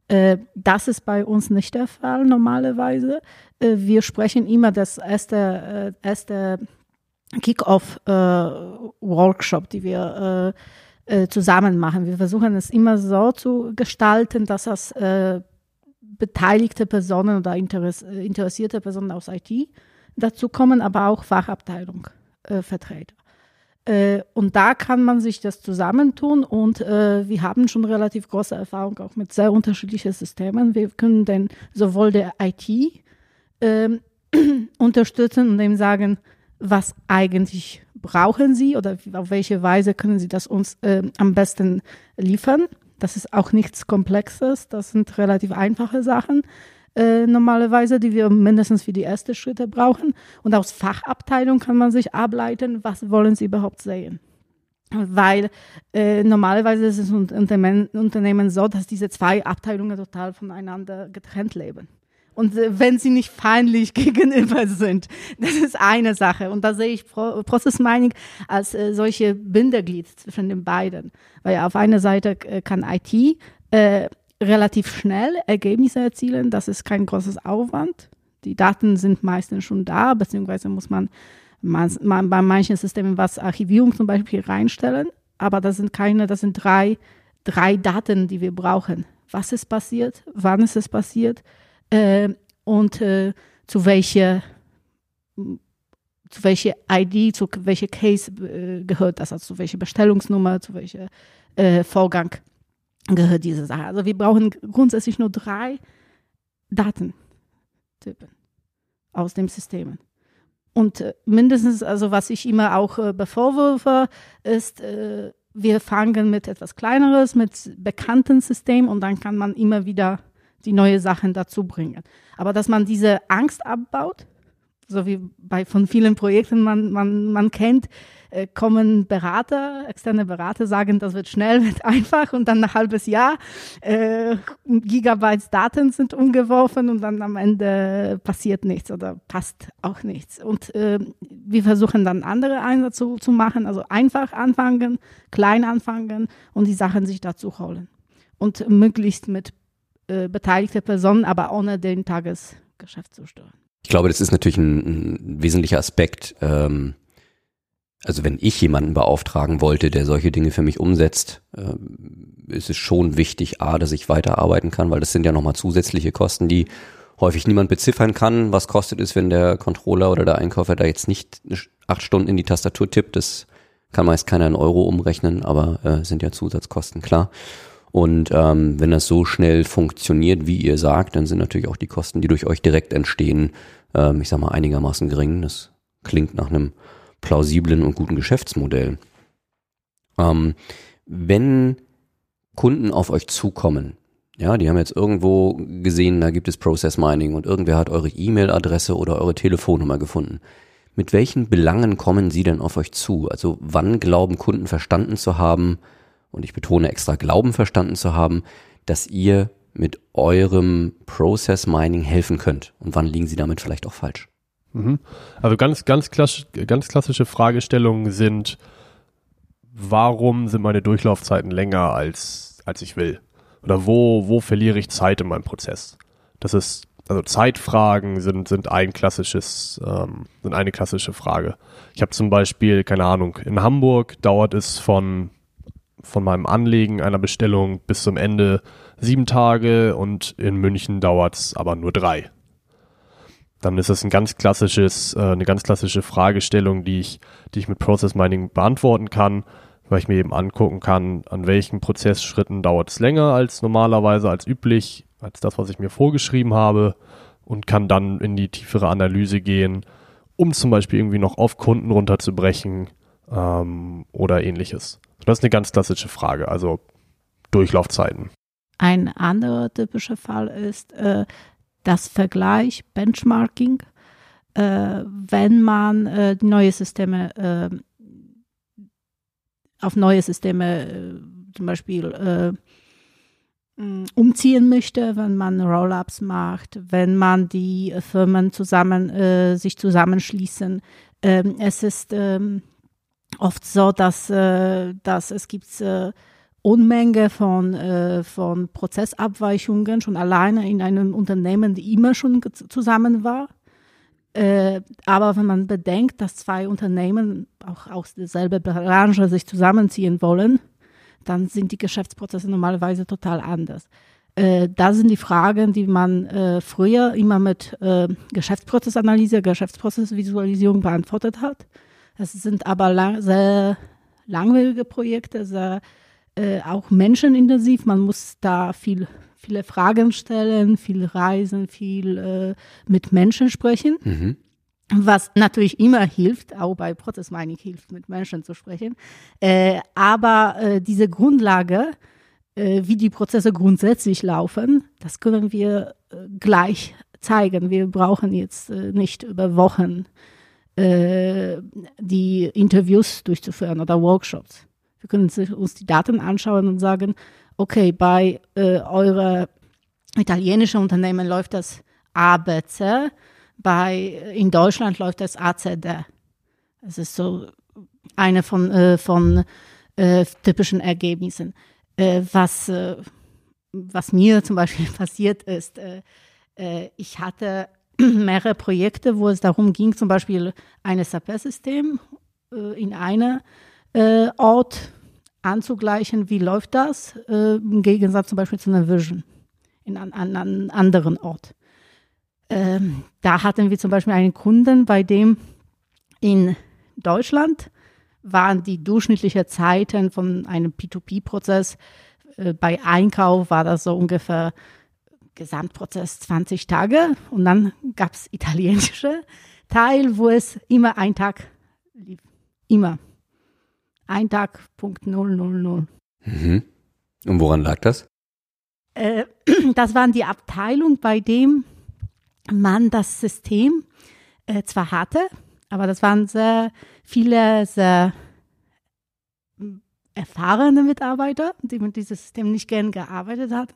Speaker 3: Äh, das ist bei uns nicht der Fall normalerweise. Äh, wir sprechen immer das erste, äh, erste Kick-Off-Workshop, äh, die wir zusammen machen. Wir versuchen es immer so zu gestalten, dass das beteiligte Personen oder Interess interessierte Personen aus IT dazu kommen, aber auch Fachabteilung Vertreter. Äh, und da kann man sich das zusammentun und äh, wir haben schon relativ große Erfahrung auch mit sehr unterschiedlichen Systemen. Wir können dann sowohl der IT ähm, <clears throat> unterstützen und dem sagen, was eigentlich brauchen Sie oder auf welche Weise können Sie das uns äh, am besten liefern. Das ist auch nichts Komplexes, das sind relativ einfache Sachen äh, normalerweise, die wir mindestens für die ersten Schritte brauchen. Und aus Fachabteilung kann man sich ableiten, was wollen Sie überhaupt sehen. Weil äh, normalerweise ist es Unternehmen, Unternehmen so, dass diese zwei Abteilungen total voneinander getrennt leben. Und äh, wenn sie nicht feindlich <laughs> gegenüber sind, das ist eine Sache. Und da sehe ich Pro Process Mining als äh, solche Bindeglied zwischen den beiden. Weil auf einer Seite äh, kann IT äh, relativ schnell Ergebnisse erzielen. Das ist kein großes Aufwand. Die Daten sind meistens schon da, beziehungsweise muss man, man, man bei manchen Systemen was Archivierung zum Beispiel reinstellen. Aber das sind keine, das sind drei, drei Daten, die wir brauchen. Was ist passiert? Wann ist es passiert? äh, und äh, zu welcher zu welcher ID, zu welcher Case äh, gehört das, also zu welcher Bestellungsnummer, zu welchem äh, Vorgang gehört diese Sache. Also wir brauchen grundsätzlich nur drei Datentypen aus dem System. Und äh, mindestens, also was ich immer auch äh, bevorwürfe, ist, äh, wir fangen mit etwas Kleineres, mit bekannten Systemen und dann kann man immer wieder die neue Sachen dazu bringen. Aber dass man diese Angst abbaut, so wie bei von vielen Projekten man, man, man kennt, äh, kommen Berater, externe Berater sagen, das wird schnell, <laughs> wird einfach und dann nach halbes Jahr äh, Gigabytes Daten sind umgeworfen und dann am Ende passiert nichts oder passt auch nichts. Und äh, wir versuchen dann andere Einsätze zu machen, also einfach anfangen, klein anfangen und die Sachen sich dazu holen. Und möglichst mit äh, beteiligte Personen, aber ohne den Tagesgeschäft zu stören.
Speaker 1: Ich glaube, das ist natürlich ein, ein wesentlicher Aspekt. Ähm, also wenn ich jemanden beauftragen wollte, der solche Dinge für mich umsetzt, äh, ist es schon wichtig, a, dass ich weiterarbeiten kann, weil das sind ja nochmal zusätzliche Kosten, die häufig niemand beziffern kann. Was kostet es, wenn der Controller oder der Einkäufer da jetzt nicht acht Stunden in die Tastatur tippt? Das kann meist keiner in Euro umrechnen, aber äh, sind ja Zusatzkosten, klar. Und ähm, wenn das so schnell funktioniert, wie ihr sagt, dann sind natürlich auch die Kosten, die durch euch direkt entstehen, ähm, ich sag mal, einigermaßen gering. Das klingt nach einem plausiblen und guten Geschäftsmodell. Ähm, wenn Kunden auf euch zukommen, ja, die haben jetzt irgendwo gesehen, da gibt es Process Mining und irgendwer hat eure E-Mail-Adresse oder eure Telefonnummer gefunden. Mit welchen Belangen kommen sie denn auf euch zu? Also wann glauben Kunden verstanden zu haben, und ich betone extra Glauben verstanden zu haben, dass ihr mit eurem Process Mining helfen könnt? Und wann liegen sie damit vielleicht auch falsch?
Speaker 2: Mhm. Also ganz, ganz, klassisch, ganz klassische Fragestellungen sind, warum sind meine Durchlaufzeiten länger als, als ich will? Oder wo, wo verliere ich Zeit in meinem Prozess? Das ist, also Zeitfragen sind, sind ein klassisches, ähm, sind eine klassische Frage. Ich habe zum Beispiel, keine Ahnung, in Hamburg dauert es von, von meinem Anlegen einer Bestellung bis zum Ende sieben Tage und in München dauert es aber nur drei dann ist das ein ganz klassisches, äh, eine ganz klassische Fragestellung, die ich, die ich mit Process Mining beantworten kann, weil ich mir eben angucken kann, an welchen Prozessschritten dauert es länger als normalerweise, als üblich, als das, was ich mir vorgeschrieben habe und kann dann in die tiefere Analyse gehen, um zum Beispiel irgendwie noch auf Kunden runterzubrechen ähm, oder ähnliches. Das ist eine ganz klassische Frage, also Durchlaufzeiten.
Speaker 3: Ein anderer typischer Fall ist, äh, das Vergleich, Benchmarking, äh, wenn man äh, neue Systeme äh, auf neue Systeme äh, zum Beispiel äh, mm, umziehen möchte, wenn man Rollups macht, wenn man die Firmen zusammen sich zusammenschließen. Ähm, es ist ähm, oft so, dass, dass es gibt Unmenge von, äh, von Prozessabweichungen schon alleine in einem Unternehmen, die immer schon zusammen war. Äh, aber wenn man bedenkt, dass zwei Unternehmen auch aus derselben Branche sich zusammenziehen wollen, dann sind die Geschäftsprozesse normalerweise total anders. Äh, da sind die Fragen, die man äh, früher immer mit äh, Geschäftsprozessanalyse, Geschäftsprozessvisualisierung beantwortet hat. Es sind aber lang, sehr langwierige Projekte, sehr äh, auch menschenintensiv. Man muss da viel, viele Fragen stellen, viel reisen, viel äh, mit Menschen sprechen. Mhm. Was natürlich immer hilft, auch bei Prozess Mining hilft, mit Menschen zu sprechen. Äh, aber äh, diese Grundlage, äh, wie die Prozesse grundsätzlich laufen, das können wir äh, gleich zeigen. Wir brauchen jetzt nicht über Wochen äh, die Interviews durchzuführen oder Workshops. Wir können uns die Daten anschauen und sagen, okay, bei äh, eurer italienischen Unternehmen läuft das ABC, bei in Deutschland läuft das ACD. Das ist so eine von, äh, von äh, typischen Ergebnissen. Äh, was, äh, was mir zum Beispiel <laughs> passiert ist, äh, äh, ich hatte <clears throat> mehrere Projekte, wo es darum ging, zum Beispiel ein SAP-System in einer Ort anzugleichen, wie läuft das, äh, im Gegensatz zum Beispiel zu einer Vision in einem an, an anderen Ort. Ähm, da hatten wir zum Beispiel einen Kunden, bei dem in Deutschland waren die durchschnittlichen Zeiten von einem P2P-Prozess, äh, bei Einkauf war das so ungefähr Gesamtprozess 20 Tage und dann gab es italienische Teil, wo es immer ein Tag lief. Immer. Ein Tag, Punkt 000.
Speaker 1: Mhm. Und woran lag das?
Speaker 3: Äh, <clears throat> das waren die Abteilung, bei dem man das System äh, zwar hatte, aber das waren sehr viele sehr hm, erfahrene Mitarbeiter, die mit diesem System nicht gern gearbeitet hatten.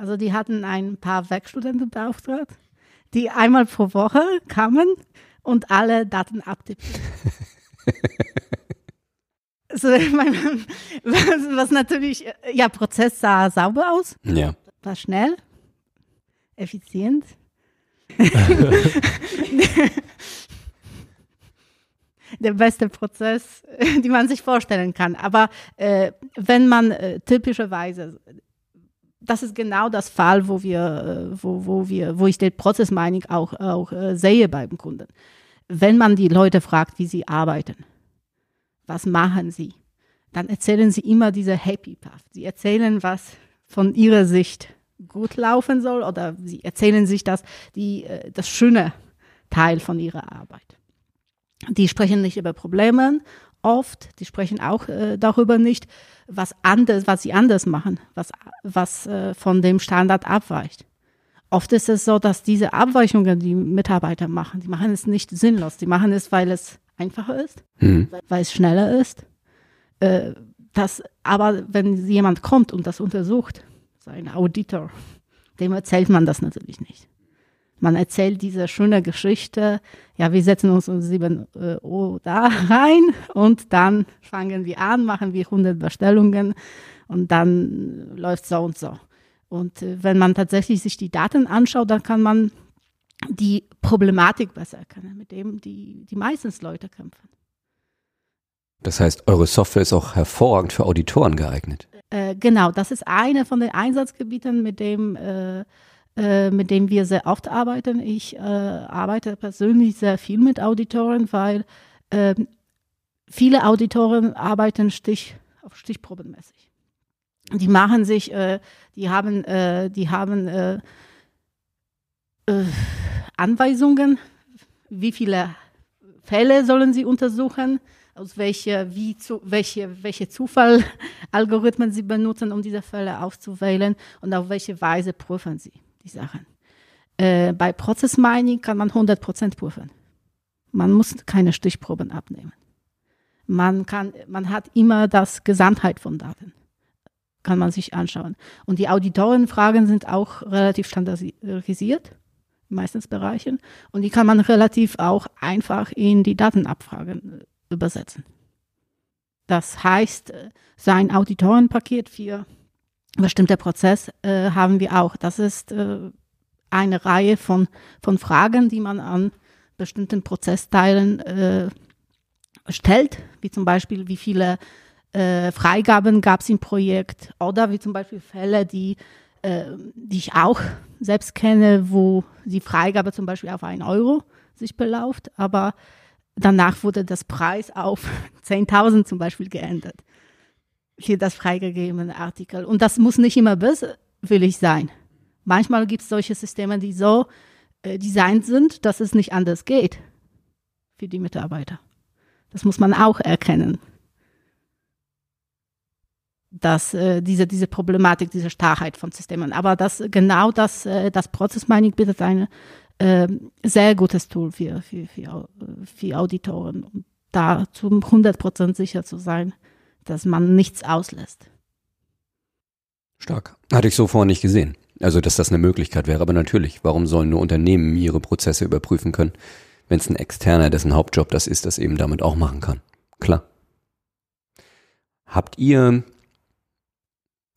Speaker 3: Also die hatten ein paar Werkstudenten beauftragt, die einmal pro Woche kamen und alle Daten abtippten. <laughs> So, was, was natürlich, ja, Prozess sah sauber aus.
Speaker 1: Ja.
Speaker 3: War schnell, effizient. <laughs> der beste Prozess, die man sich vorstellen kann. Aber äh, wenn man äh, typischerweise, das ist genau das Fall, wo wir, äh, wo, wo wir, wo ich den Prozessmining auch, auch äh, sehe beim Kunden. Wenn man die Leute fragt, wie sie arbeiten, was machen sie, dann erzählen sie immer diese Happy Path. Sie erzählen, was von ihrer Sicht gut laufen soll oder sie erzählen sich das, die, äh, das schöne Teil von ihrer Arbeit. Die sprechen nicht über Probleme oft, die sprechen auch darüber nicht, was anders, was sie anders machen, was, was äh, von dem Standard abweicht. Oft ist es so, dass diese Abweichungen, die Mitarbeiter machen, die machen es nicht sinnlos. Die machen es, weil es einfacher ist, mhm. weil es schneller ist. Äh, das, aber wenn jemand kommt und das untersucht, so ein Auditor, dem erzählt man das natürlich nicht. Man erzählt diese schöne Geschichte, ja, wir setzen uns um 7 äh, Uhr da rein und dann fangen wir an, machen wir 100 Bestellungen und dann läuft so und so. Und äh, wenn man tatsächlich sich die Daten anschaut, dann kann man die Problematik besser erkennen, mit dem die, die meistens Leute kämpfen.
Speaker 1: Das heißt, eure Software ist auch hervorragend für Auditoren geeignet.
Speaker 3: Äh, genau, das ist eine von den Einsatzgebieten, mit dem äh, äh, mit dem wir sehr oft arbeiten. Ich äh, arbeite persönlich sehr viel mit Auditoren, weil äh, viele Auditoren arbeiten Stich, auf Stichprobenmäßig. Die machen sich, äh, die haben, äh, die haben Anweisungen, wie viele Fälle sollen sie untersuchen, aus welche, wie zu, welche, welche Zufallalgorithmen sie benutzen, um diese Fälle auszuwählen und auf welche Weise prüfen sie die Sachen. Äh, bei Prozessmining kann man 100% prüfen. Man muss keine Stichproben abnehmen. Man, kann, man hat immer das Gesamtheit von Daten. Kann man sich anschauen. Und die Auditorenfragen sind auch relativ standardisiert, meistens Bereichen. Und die kann man relativ auch einfach in die Datenabfragen äh, übersetzen. Das heißt, äh, sein Auditorenpaket für bestimmter Prozess äh, haben wir auch. Das ist äh, eine Reihe von, von Fragen, die man an bestimmten Prozessteilen äh, stellt, wie zum Beispiel, wie viele äh, Freigaben gab es im Projekt oder wie zum Beispiel Fälle, die, äh, die ich auch selbst kenne, wo die Freigabe zum Beispiel auf einen Euro sich belauft, aber danach wurde das Preis auf <laughs> 10.000 zum Beispiel geändert für das freigegebene Artikel. Und das muss nicht immer böswillig sein. Manchmal gibt es solche Systeme, die so äh, designt sind, dass es nicht anders geht für die Mitarbeiter. Das muss man auch erkennen. Dass äh, diese, diese Problematik, diese Starrheit von Systemen. Aber das genau das, äh, das Prozessmining bietet ein äh, sehr gutes Tool für, für, für, für Auditoren, um da zu 100% sicher zu sein, dass man nichts auslässt.
Speaker 1: Stark. Hatte ich so vorher nicht gesehen. Also, dass das eine Möglichkeit wäre. Aber natürlich, warum sollen nur Unternehmen ihre Prozesse überprüfen können, wenn es ein Externer, dessen Hauptjob das ist, das eben damit auch machen kann? Klar. Habt ihr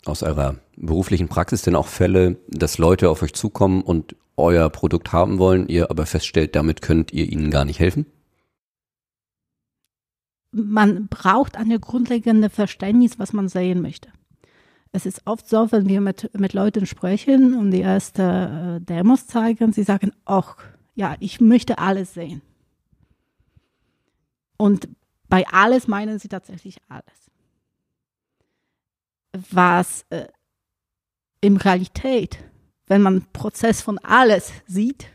Speaker 1: aus eurer beruflichen Praxis denn auch Fälle, dass Leute auf euch zukommen und euer Produkt haben wollen, ihr aber feststellt, damit könnt ihr ihnen gar nicht helfen?
Speaker 3: Man braucht eine grundlegende Verständnis, was man sehen möchte. Es ist oft so, wenn wir mit, mit Leuten sprechen und die erste äh, Demos zeigen, sie sagen, ach, ja, ich möchte alles sehen. Und bei alles meinen sie tatsächlich alles. Was äh, in Realität, wenn man Prozess von alles sieht,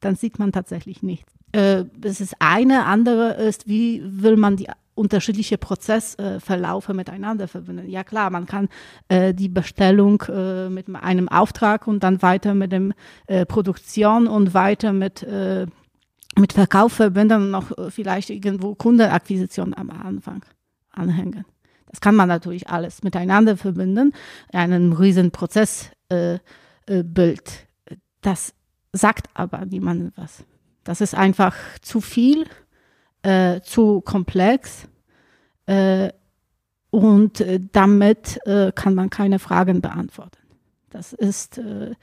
Speaker 3: dann sieht man tatsächlich nichts äh, das ist eine. Andere ist, wie will man die unterschiedliche Prozessverlaufe äh, miteinander verbinden. Ja klar, man kann äh, die Bestellung äh, mit einem Auftrag und dann weiter mit dem äh, Produktion und weiter mit äh, mit Verkauf verbinden und noch äh, vielleicht irgendwo Kundenakquisition am Anfang anhängen. Das kann man natürlich alles miteinander verbinden, einen riesen Prozessbild. Äh, äh, das sagt aber niemandem was. Das ist einfach zu viel, äh, zu komplex äh, und äh, damit äh, kann man keine Fragen beantworten. Das ist, äh,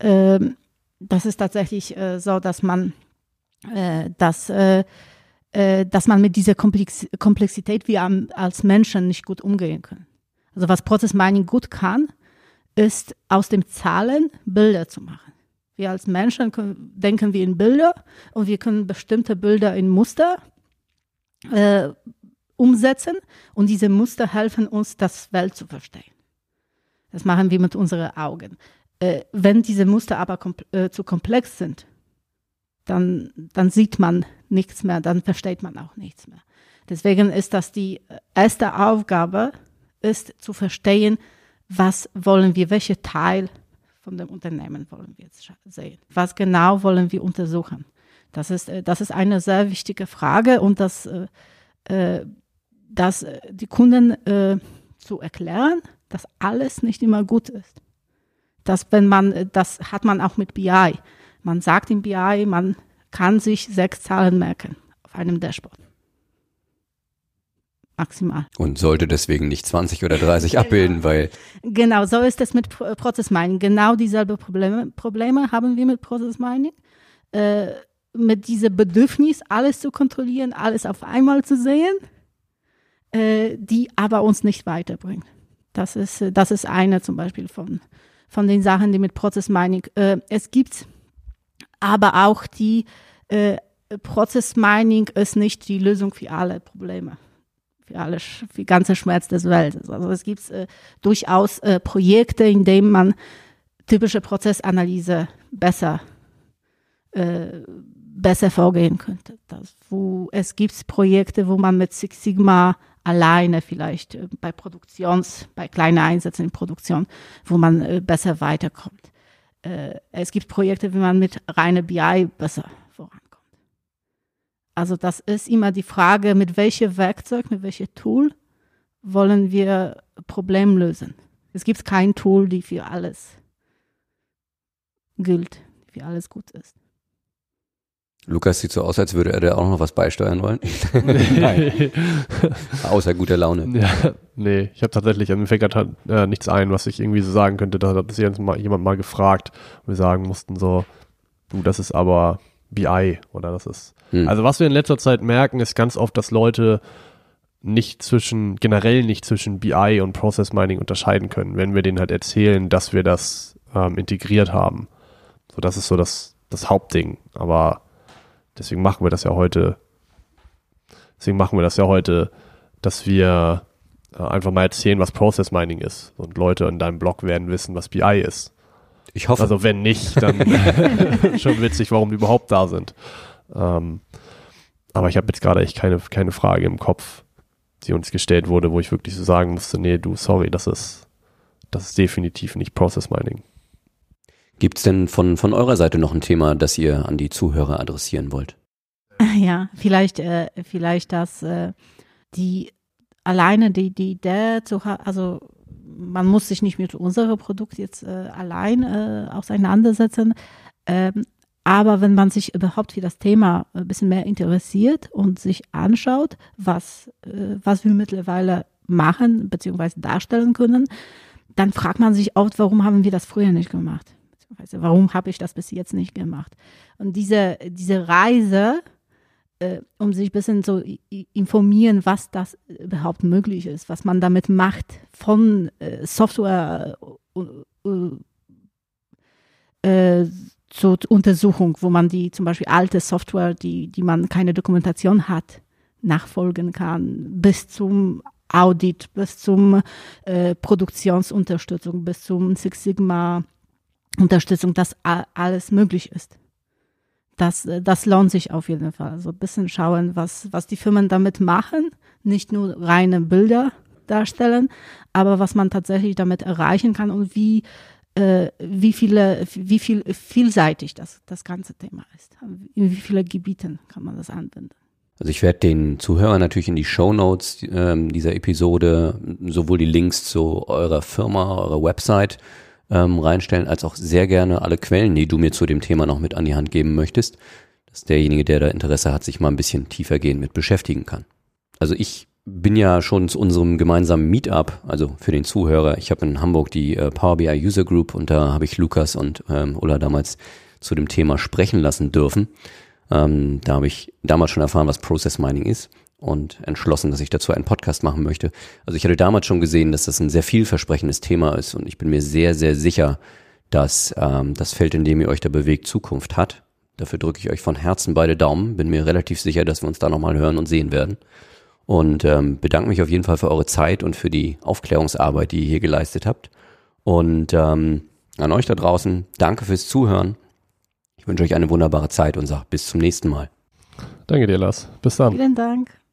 Speaker 3: ähm, das ist tatsächlich so, dass man, dass, dass man mit dieser Komplex Komplexität wie am, als Menschen nicht gut umgehen kann. Also was Process Mining gut kann, ist aus den Zahlen Bilder zu machen. Wir als Menschen können, denken wir in Bilder und wir können bestimmte Bilder in Muster äh, umsetzen und diese Muster helfen uns, das Welt zu verstehen. Das machen wir mit unseren Augen. Äh, wenn diese Muster aber kom äh, zu komplex sind, dann, dann sieht man nichts mehr, dann versteht man auch nichts mehr. Deswegen ist das die erste Aufgabe, ist zu verstehen, was wollen wir, welche Teil von dem Unternehmen wollen wir jetzt sehen, was genau wollen wir untersuchen. Das ist, äh, das ist eine sehr wichtige Frage und das, äh, äh das äh, die Kunden äh, zu erklären, dass alles nicht immer gut ist. Dass wenn man, das hat man auch mit BI. Man sagt im BI, man kann sich sechs Zahlen merken auf einem Dashboard. Maximal.
Speaker 1: Und sollte deswegen nicht 20 oder 30 abbilden, weil.
Speaker 3: Genau, so ist es mit Process Mining. Genau dieselbe Probleme, Probleme haben wir mit Process Mining. Äh, mit diesem Bedürfnis, alles zu kontrollieren, alles auf einmal zu sehen, äh, die aber uns nicht weiterbringt. Das ist, das ist eine zum Beispiel von, von den Sachen, die mit Process Mining. Äh, es gibt aber auch die äh, Process Mining ist nicht die Lösung für alle Probleme, für alle, für ganze Schmerz des Welt. Also es gibt äh, durchaus äh, Projekte, in denen man typische Prozessanalyse besser äh, besser vorgehen könnte. Das, wo es gibt Projekte, wo man mit Six Sigma alleine vielleicht äh, bei Produktions, bei kleinen Einsätzen in Produktion, wo man äh, besser weiterkommt. Äh, es gibt Projekte, wie man mit reiner BI besser. Also das ist immer die Frage, mit welchem Werkzeug, mit welchem Tool wollen wir Problem lösen. Es gibt kein Tool, die für alles gilt, für alles gut ist.
Speaker 1: Lukas sieht so aus, als würde er da auch noch was beisteuern wollen. <laughs> Nein. Außer guter Laune.
Speaker 2: Ja, nee, ich habe tatsächlich, mir fällt gerade äh, nichts ein, was ich irgendwie so sagen könnte. Da hat sich mal, jemand mal gefragt und wir sagen mussten so, du, das ist aber BI oder das ist. Hm. Also was wir in letzter Zeit merken, ist ganz oft, dass Leute nicht zwischen, generell nicht zwischen BI und Process Mining unterscheiden können, wenn wir denen halt erzählen, dass wir das ähm, integriert haben. So, das ist so das, das Hauptding. Aber Deswegen machen wir das ja heute. Deswegen machen wir das ja heute, dass wir äh, einfach mal erzählen, was Process Mining ist. Und Leute in deinem Blog werden wissen, was BI ist.
Speaker 1: Ich hoffe.
Speaker 2: Also wenn nicht, dann <laughs> <laughs> schon witzig, warum die überhaupt da sind. Ähm, aber ich habe jetzt gerade echt keine, keine Frage im Kopf, die uns gestellt wurde, wo ich wirklich so sagen musste, nee, du, sorry, das ist, das ist definitiv nicht Process Mining.
Speaker 1: Gibt es denn von, von eurer Seite noch ein Thema, das ihr an die Zuhörer adressieren wollt? <laughs>
Speaker 3: Ja, vielleicht, äh, vielleicht dass äh, die alleine die, die Idee zu haben, also man muss sich nicht mit unserem Produkt jetzt äh, allein äh, auseinandersetzen. Ähm, aber wenn man sich überhaupt für das Thema ein bisschen mehr interessiert und sich anschaut, was, äh, was wir mittlerweile machen bzw. darstellen können, dann fragt man sich oft, warum haben wir das früher nicht gemacht? Also warum habe ich das bis jetzt nicht gemacht? Und diese, diese Reise, äh, um sich ein bisschen zu informieren, was das überhaupt möglich ist, was man damit macht, von äh, Software äh, äh, zur Untersuchung, wo man die zum Beispiel alte Software, die, die man keine Dokumentation hat, nachfolgen kann, bis zum Audit, bis zum äh, Produktionsunterstützung, bis zum Six Sigma Unterstützung, dass alles möglich ist. Das, äh, das lohnt sich auf jeden Fall. Also ein bisschen schauen, was, was die Firmen damit machen. Nicht nur reine Bilder darstellen, aber was man tatsächlich damit erreichen kann und wie, äh, wie viele, wie viel vielseitig das, das ganze Thema ist. In wie viele Gebieten kann man das anwenden.
Speaker 1: Also ich werde den Zuhörern natürlich in die Show Notes ähm, dieser Episode sowohl die Links zu eurer Firma, eurer Website ähm, reinstellen, als auch sehr gerne alle Quellen, die du mir zu dem Thema noch mit an die Hand geben möchtest, dass derjenige, der da Interesse hat, sich mal ein bisschen tiefergehend mit beschäftigen kann. Also ich bin ja schon zu unserem gemeinsamen Meetup, also für den Zuhörer. Ich habe in Hamburg die äh, Power BI User Group und da habe ich Lukas und ähm, Ulla damals zu dem Thema sprechen lassen dürfen. Ähm, da habe ich damals schon erfahren, was Process Mining ist und entschlossen, dass ich dazu einen Podcast machen möchte. Also ich hatte damals schon gesehen, dass das ein sehr vielversprechendes Thema ist und ich bin mir sehr, sehr sicher, dass ähm, das Feld, in dem ihr euch da bewegt, Zukunft hat. Dafür drücke ich euch von Herzen beide Daumen. Bin mir relativ sicher, dass wir uns da nochmal hören und sehen werden. Und ähm, bedanke mich auf jeden Fall für eure Zeit und für die Aufklärungsarbeit, die ihr hier geleistet habt. Und ähm, an euch da draußen, danke fürs Zuhören. Ich wünsche euch eine wunderbare Zeit und sage bis zum nächsten Mal.
Speaker 2: Danke dir, Lars. Bis dann.
Speaker 3: Vielen Dank.